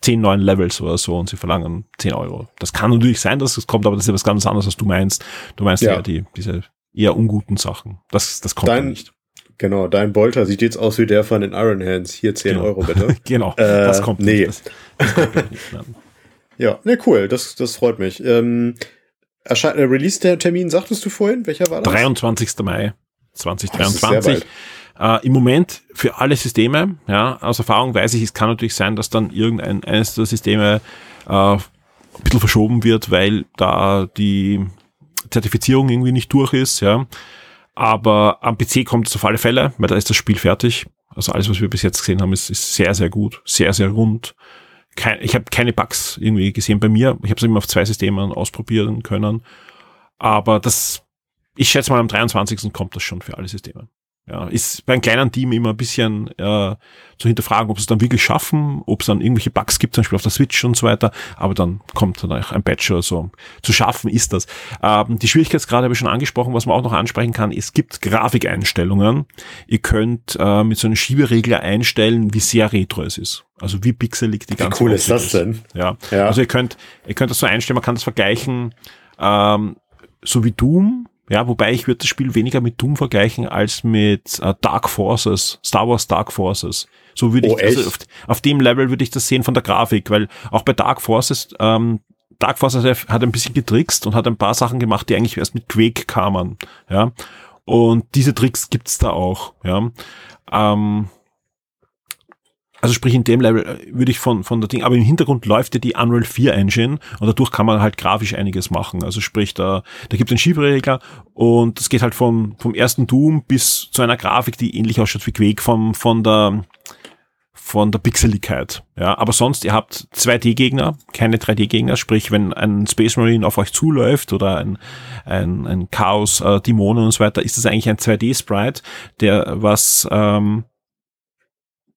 zehn neuen Levels oder so und sie verlangen 10 Euro. Das kann natürlich sein, dass es kommt, aber das ist ja was ganz anderes, was du meinst. Du meinst ja, ja die, diese eher unguten Sachen. Das, das kommt dein, nicht. Genau, dein Bolter sieht jetzt aus wie der von den Iron Hands. Hier 10 genau. Euro bitte. genau, äh, das kommt nee. nicht. Das, das kommt nicht ja, ne, cool, das, das freut mich. Ähm, äh, Release-Termin, sagtest du vorhin? Welcher war das? 23. Mai 2023. Äh, Im Moment für alle Systeme, ja, aus Erfahrung weiß ich, es kann natürlich sein, dass dann irgendein eines der Systeme äh, ein bisschen verschoben wird, weil da die Zertifizierung irgendwie nicht durch ist, ja. Aber am PC kommt es auf alle Fälle, weil da ist das Spiel fertig. Also alles, was wir bis jetzt gesehen haben, ist, ist sehr, sehr gut, sehr, sehr rund. Kein, ich habe keine Bugs irgendwie gesehen bei mir. Ich habe es immer auf zwei Systemen ausprobieren können. Aber das, ich schätze mal, am 23. kommt das schon für alle Systeme. Ja, ist bei einem kleinen Team immer ein bisschen äh, zu hinterfragen, ob sie es dann wirklich schaffen, ob es dann irgendwelche Bugs gibt, zum Beispiel auf der Switch und so weiter. Aber dann kommt dann auch ein Patch oder so. Zu schaffen ist das. Ähm, die Schwierigkeitsgrade habe ich schon angesprochen. Was man auch noch ansprechen kann, es gibt Grafikeinstellungen. Ihr könnt äh, mit so einem Schieberegler einstellen, wie sehr retro es ist. Also wie pixelig die ganze Wie cool ist das denn? Ja. ja. Also ihr könnt, ihr könnt das so einstellen, man kann das vergleichen, ähm, so wie Doom, ja, wobei ich würde das Spiel weniger mit Doom vergleichen als mit äh, Dark Forces, Star Wars Dark Forces. So würde oh, ich, also auf, auf, dem Level würde ich das sehen von der Grafik, weil auch bei Dark Forces, ähm, Dark Forces hat ein bisschen getrickst und hat ein paar Sachen gemacht, die eigentlich erst mit Quake kamen, ja. Und diese Tricks gibt's da auch, ja. Ähm, also sprich in dem Level äh, würde ich von, von der Ding, aber im Hintergrund läuft ja die Unreal 4 Engine und dadurch kann man halt grafisch einiges machen. Also sprich, da, da gibt es einen Schieberegler und es geht halt vom, vom ersten Doom bis zu einer Grafik, die ähnlich ausschaut wie Quake vom, von der, von der Pixeligkeit. Ja, aber sonst, ihr habt 2D-Gegner, keine 3D-Gegner, sprich, wenn ein Space Marine auf euch zuläuft oder ein, ein, ein Chaos, äh, Dämonen und so weiter, ist das eigentlich ein 2D-Sprite, der was, ähm,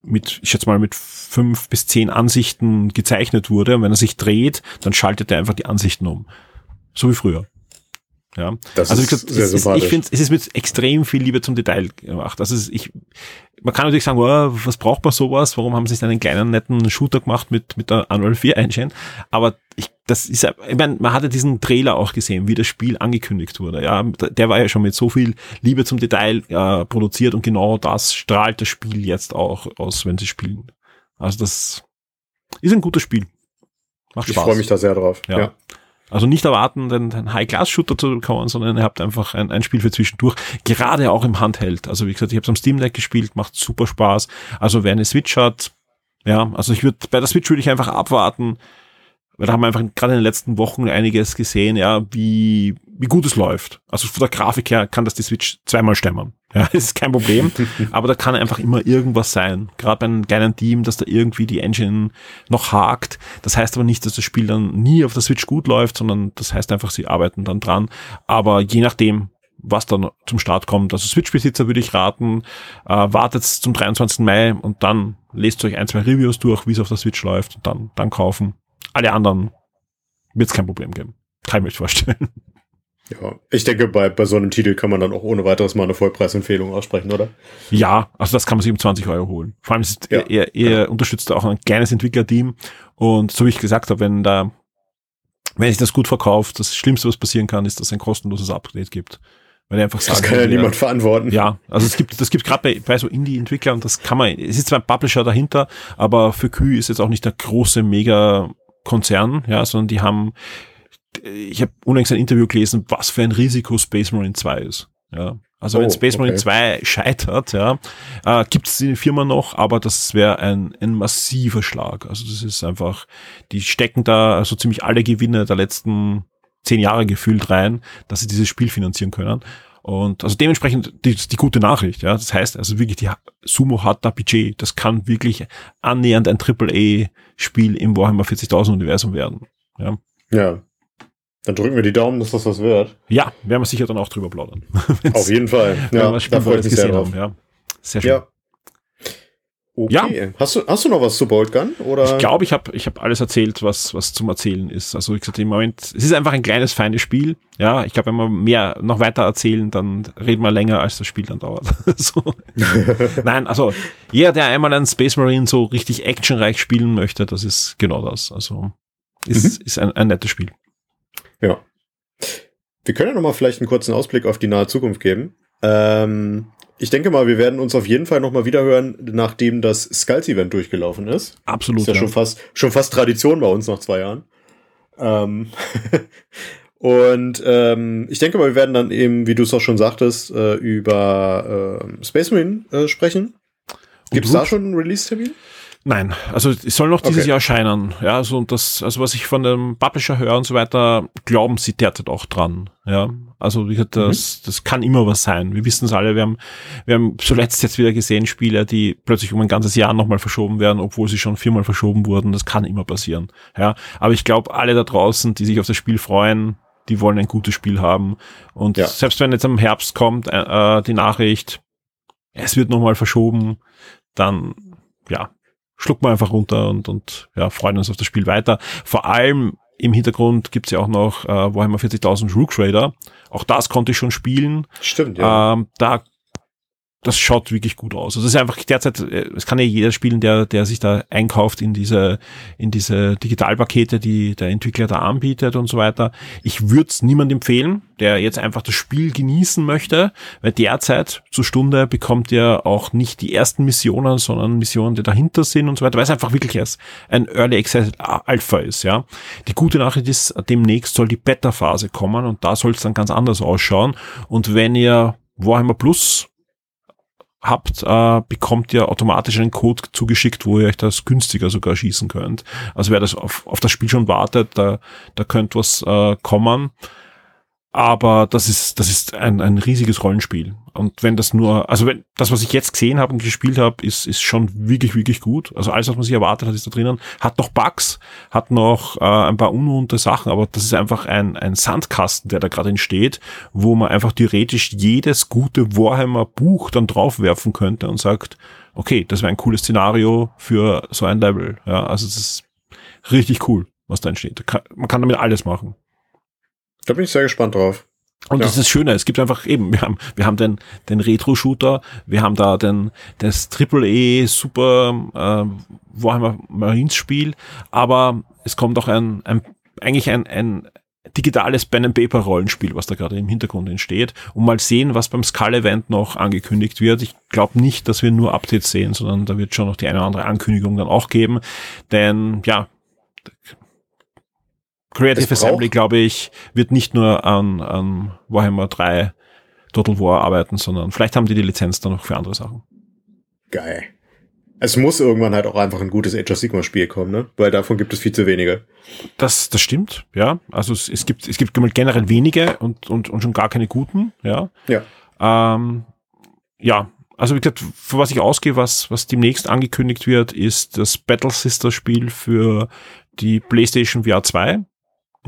mit, ich schätze mal, mit fünf bis zehn Ansichten gezeichnet wurde. Und wenn er sich dreht, dann schaltet er einfach die Ansichten um. So wie früher. Ja. Das also ist wie gesagt, ist, sympathisch. ich finde, es ist mit extrem viel Liebe zum Detail gemacht. Also ist, ich, man kann natürlich sagen, oh, was braucht man sowas? Warum haben sie nicht einen kleinen netten Shooter gemacht mit mit der Unreal 4 Engine? Aber ich, das ist, ich meine, man hatte diesen Trailer auch gesehen, wie das Spiel angekündigt wurde. Ja, der war ja schon mit so viel Liebe zum Detail äh, produziert und genau das strahlt das Spiel jetzt auch aus, wenn sie spielen. Also das ist ein gutes Spiel. Macht Ich Spaß. freue mich da sehr drauf. Ja. Ja. Also nicht erwarten, den, High-Class-Shooter zu bekommen, sondern ihr habt einfach ein, ein Spiel für zwischendurch, gerade auch im Handheld. Also wie gesagt, ich habe es am Steam Deck gespielt, macht super Spaß. Also wer eine Switch hat, ja, also ich würde bei der Switch würde ich einfach abwarten, da haben wir einfach gerade in den letzten Wochen einiges gesehen, ja, wie, wie gut es läuft. Also von der Grafik her kann das die Switch zweimal stemmen. Ja, das ist kein Problem. aber da kann einfach immer irgendwas sein. Gerade bei einem kleinen Team, dass da irgendwie die Engine noch hakt. Das heißt aber nicht, dass das Spiel dann nie auf der Switch gut läuft, sondern das heißt einfach, sie arbeiten dann dran. Aber je nachdem, was dann zum Start kommt. Also Switch-Besitzer würde ich raten, äh, wartet zum 23. Mai und dann lest euch ein, zwei Reviews durch, wie es auf der Switch läuft und dann, dann kaufen. Alle anderen wird es kein Problem geben. Kann ich mir vorstellen. ja. Ich denke, bei, bei so einem Titel kann man dann auch ohne weiteres mal eine Vollpreisempfehlung aussprechen, oder? Ja, also das kann man sich um 20 Euro holen. Vor allem ist Ja, ihr, ihr unterstützt auch ein kleines Entwicklerteam und so wie ich gesagt habe, wenn da, wenn sich das gut verkauft, das Schlimmste, was passieren kann, ist, dass es ein kostenloses Upgrade gibt. Weil er einfach Das sagen, kann ja niemand verantworten. Ja, also es gibt, das gibt gerade bei, bei so Indie-Entwicklern, das kann man, es ist zwar ein Publisher dahinter, aber für Q ist jetzt auch nicht der große Mega-Konzern, ja, sondern die haben, ich habe unlängst ein Interview gelesen, was für ein Risiko Space Marine 2 ist. Ja. Also wenn Oh, Space Marine okay. 2 scheitert, ja, äh, gibt es die Firma noch, aber das wäre ein, ein massiver Schlag. Also das ist einfach, die stecken da so ziemlich alle Gewinne der letzten zehn Jahre gefühlt rein, dass sie dieses Spiel finanzieren können. Und also dementsprechend die, die gute Nachricht, ja. Das heißt also wirklich, die Sumo hat da Budget. Das kann wirklich annähernd ein AAA-Spiel im Warhammer 40.000 Universum werden. Ja. Ja. Dann drücken wir die Daumen, dass das was wird. ja, werden wir sicher dann auch drüber plaudern. Auf jeden Fall. Ja, da bereits mich sehr drauf. haben, ja. Sehr schön. Ja. Okay. Hast, du, hast du noch was zu Bolt Gun? Oder? Ich glaube, ich habe ich hab alles erzählt, was, was zum Erzählen ist. Also wie gesagt, im Moment, es ist einfach ein kleines, feines Spiel. Ja, ich glaube, wenn wir mehr noch weiter erzählen, dann reden wir länger, als das Spiel dann dauert. so. Nein, also jeder, der einmal einen Space Marine so richtig actionreich spielen möchte, das ist genau das. Also ist, ist ein, ein nettes Spiel. Ja. Wir können ja noch mal vielleicht einen kurzen Ausblick auf die nahe Zukunft geben. Ähm, ich denke mal, wir werden uns auf jeden Fall noch mal wiederhören, nachdem das Skulls-Event durchgelaufen ist. Absolut. Ist ja, ja. schon fast schon fast Tradition bei uns nach zwei Jahren. Ähm und ähm, ich denke mal, wir werden dann eben, wie du es auch schon sagtest, äh, über äh, Space Marine äh, sprechen. Gibt es da schon einen Release-Termin? Nein, also es soll noch dieses Okay. Jahr erscheinen. Ja, also und das, also was ich von dem Publisher höre und so weiter, glauben sie derzeit auch dran. Ja, also wie gesagt, das, das kann immer was sein. Wir wissen es alle. Wir haben, wir haben zuletzt jetzt wieder gesehen Spiele, die plötzlich um ein ganzes Jahr nochmal verschoben werden, obwohl sie schon viermal verschoben wurden. Das kann immer passieren. Ja, aber ich glaube, alle da draußen, die sich auf das Spiel freuen, die wollen ein gutes Spiel haben. Und Ja. selbst wenn jetzt im Herbst kommt äh, äh, die Nachricht, es wird nochmal verschoben, dann ja, schlucken wir einfach runter und, und ja, freuen uns auf das Spiel weiter. Vor allem im Hintergrund gibt's ja auch noch äh, Warhammer 40.000 Rook Trader. Auch das konnte ich schon spielen. Stimmt, ja. Ähm, da das schaut wirklich gut aus. Also es ist einfach derzeit, äh, es kann ja jeder spielen, der, der sich da einkauft in diese, in diese Digitalpakete, die der Entwickler da anbietet und so weiter. Ich würde es niemand empfehlen, der jetzt einfach das Spiel genießen möchte, weil derzeit zur Stunde bekommt ihr auch nicht die ersten Missionen, sondern Missionen, die dahinter sind und so weiter, weil es einfach wirklich erst ein Early Access Alpha ist, ja. Die gute Nachricht ist, demnächst soll die Beta-Phase kommen und da soll es dann ganz anders ausschauen. Und wenn ihr Warhammer Plus habt, äh, bekommt ihr automatisch einen Code zugeschickt, wo ihr euch das günstiger sogar schießen könnt. Also wer das auf, auf das Spiel schon wartet, da, da könnte was äh, kommen. Aber das ist, das ist ein, ein riesiges Rollenspiel. Und wenn das nur, also wenn das, was ich jetzt gesehen habe und gespielt habe, ist, ist schon wirklich, wirklich gut. Also alles, was man sich erwartet hat, ist da drinnen. Hat noch Bugs, hat noch äh, ein paar unruhende Sachen, aber das ist einfach ein, ein Sandkasten, der da gerade entsteht, wo man einfach theoretisch jedes gute Warhammer-Buch dann draufwerfen könnte und sagt, okay, das wäre ein cooles Szenario für so ein Level. Ja, also es ist richtig cool, was da entsteht. Man kann damit alles machen. Da bin ich sehr gespannt drauf. Und Ja. das ist das Schöne, es gibt einfach eben, wir haben, wir haben den, den Retro-Shooter, wir haben da den, das Triple-E Super äh, Warhammer Marines Spiel, aber es kommt auch ein, ein eigentlich ein, ein digitales Pen and Paper Rollenspiel, was da gerade im Hintergrund entsteht, und mal sehen, was beim Skull Event noch angekündigt wird. Ich glaube nicht, dass wir nur Updates sehen, sondern da wird schon noch die eine oder andere Ankündigung dann auch geben, denn ja, Creative Assembly, glaube ich, wird nicht nur an, an Warhammer 3 Total War arbeiten, sondern vielleicht haben die die Lizenz dann noch für andere Sachen. Geil. Es muss irgendwann halt auch einfach ein gutes Age of Sigma Spiel kommen, ne? Weil davon gibt es viel zu wenige. Das, das stimmt, ja. Also es, es gibt, es gibt generell wenige und, und, und schon gar keine guten, ja. Ja. Ähm, ja, also wie gesagt, für was ich ausgehe, was, was demnächst angekündigt wird, ist das Battle Sister Spiel für die PlayStation VR 2.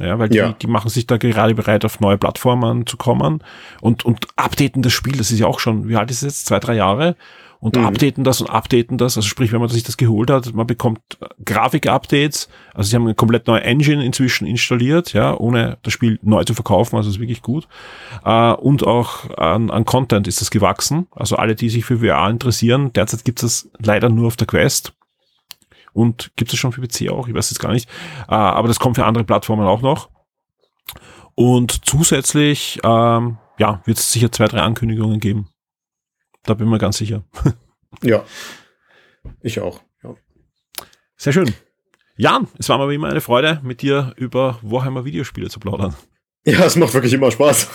Ja, weil die, Ja. die machen sich da gerade bereit, auf neue Plattformen zu kommen und, und updaten das Spiel. Das ist ja auch schon, wie alt ist es jetzt? Zwei, drei Jahre. Und Mhm. updaten das und updaten das. Also sprich, wenn man sich das geholt hat, man bekommt Grafik-Updates. Also sie haben eine komplett neue Engine inzwischen installiert, ja, ohne das Spiel neu zu verkaufen. Also ist wirklich gut. Äh, und auch an, an Content ist das gewachsen. Also alle, die sich für VR interessieren, derzeit gibt es das leider nur auf der Quest. Und gibt es schon für PC auch, ich weiß es gar nicht. Äh, aber das kommt für andere Plattformen auch noch. Und zusätzlich, ähm, ja, wird es sicher zwei, drei Ankündigungen geben. Da bin ich mir ganz sicher. Ja. Ich auch. Ja. Sehr schön. Jan, es war mir wie immer eine Freude, mit dir über Warhammer Videospiele zu plaudern. Ja, es macht wirklich immer Spaß.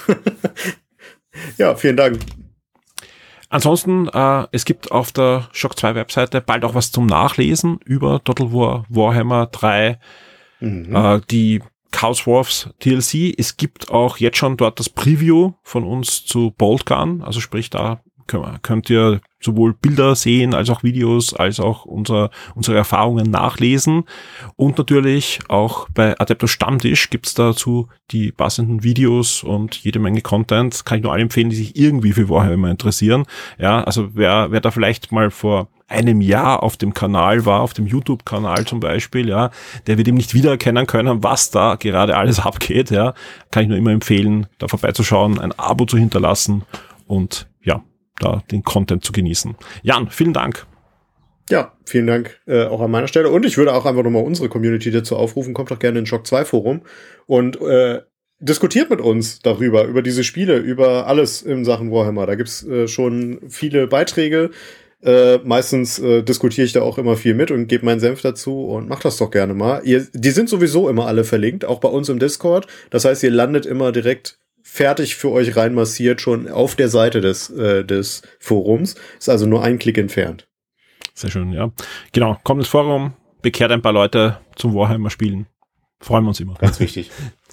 ja, vielen Dank. Ansonsten, äh, es gibt auf der Shock 2 Webseite bald auch was zum Nachlesen über Total War Warhammer 3, Mhm. äh, die Chaos Wars DLC. Es gibt auch jetzt schon dort das Preview von uns zu Bolt Gun, also sprich da könnt, könnt ihr sowohl Bilder sehen, als auch Videos, als auch unser, unsere Erfahrungen nachlesen. Und natürlich auch bei Adeptus Stammtisch gibt's dazu die passenden Videos und jede Menge Content. Kann ich nur allen empfehlen, die sich irgendwie für Warhammer interessieren. Ja, also wer, wer da vielleicht mal vor einem Jahr auf dem Kanal war, auf dem YouTube-Kanal zum Beispiel, ja, der wird ihm nicht wiedererkennen können, was da gerade alles abgeht, ja. Kann ich nur immer empfehlen, da vorbeizuschauen, ein Abo zu hinterlassen und da den Content zu genießen. Jan, vielen Dank. Ja, vielen Dank äh, auch an meiner Stelle. Und ich würde auch einfach nochmal unsere Community dazu aufrufen. Kommt doch gerne in Shock 2 Forum und äh, diskutiert mit uns darüber, über diese Spiele, über alles in Sachen Warhammer. Da gibt's äh, schon viele Beiträge. Äh, meistens äh, diskutiere ich da auch immer viel mit und gebe meinen Senf dazu und macht das doch gerne mal. Ihr, die sind sowieso immer alle verlinkt, auch bei uns im Discord. Das heißt, ihr landet immer direkt fertig für euch reinmassiert schon auf der Seite des, äh, des Forums. Ist also nur ein Klick entfernt. Sehr schön, ja. Genau, kommt ins Forum, bekehrt ein paar Leute zum Warhammer spielen. Freuen wir uns immer. Ganz wichtig.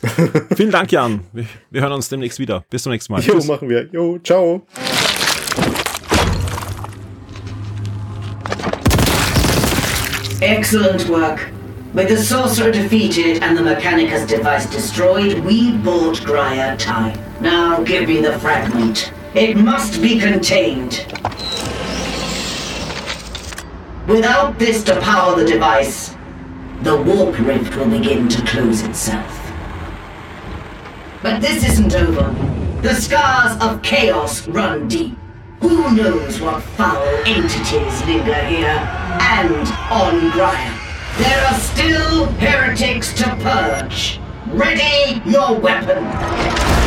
Vielen Dank, Jan. Wir, wir hören uns demnächst wieder. Bis zum nächsten Mal. Jo, Tschüss. machen wir. Jo, ciao. Excellent work. With the sorcerer defeated and the Mechanicus device destroyed, we bought Gryer time. Now give me the fragment. It must be contained. Without this to power the device, the warp rift will begin to close itself. But this isn't over. The scars of chaos run deep. Who knows what foul entities linger here and on Gryer? There are still heretics to purge. Ready your weapon.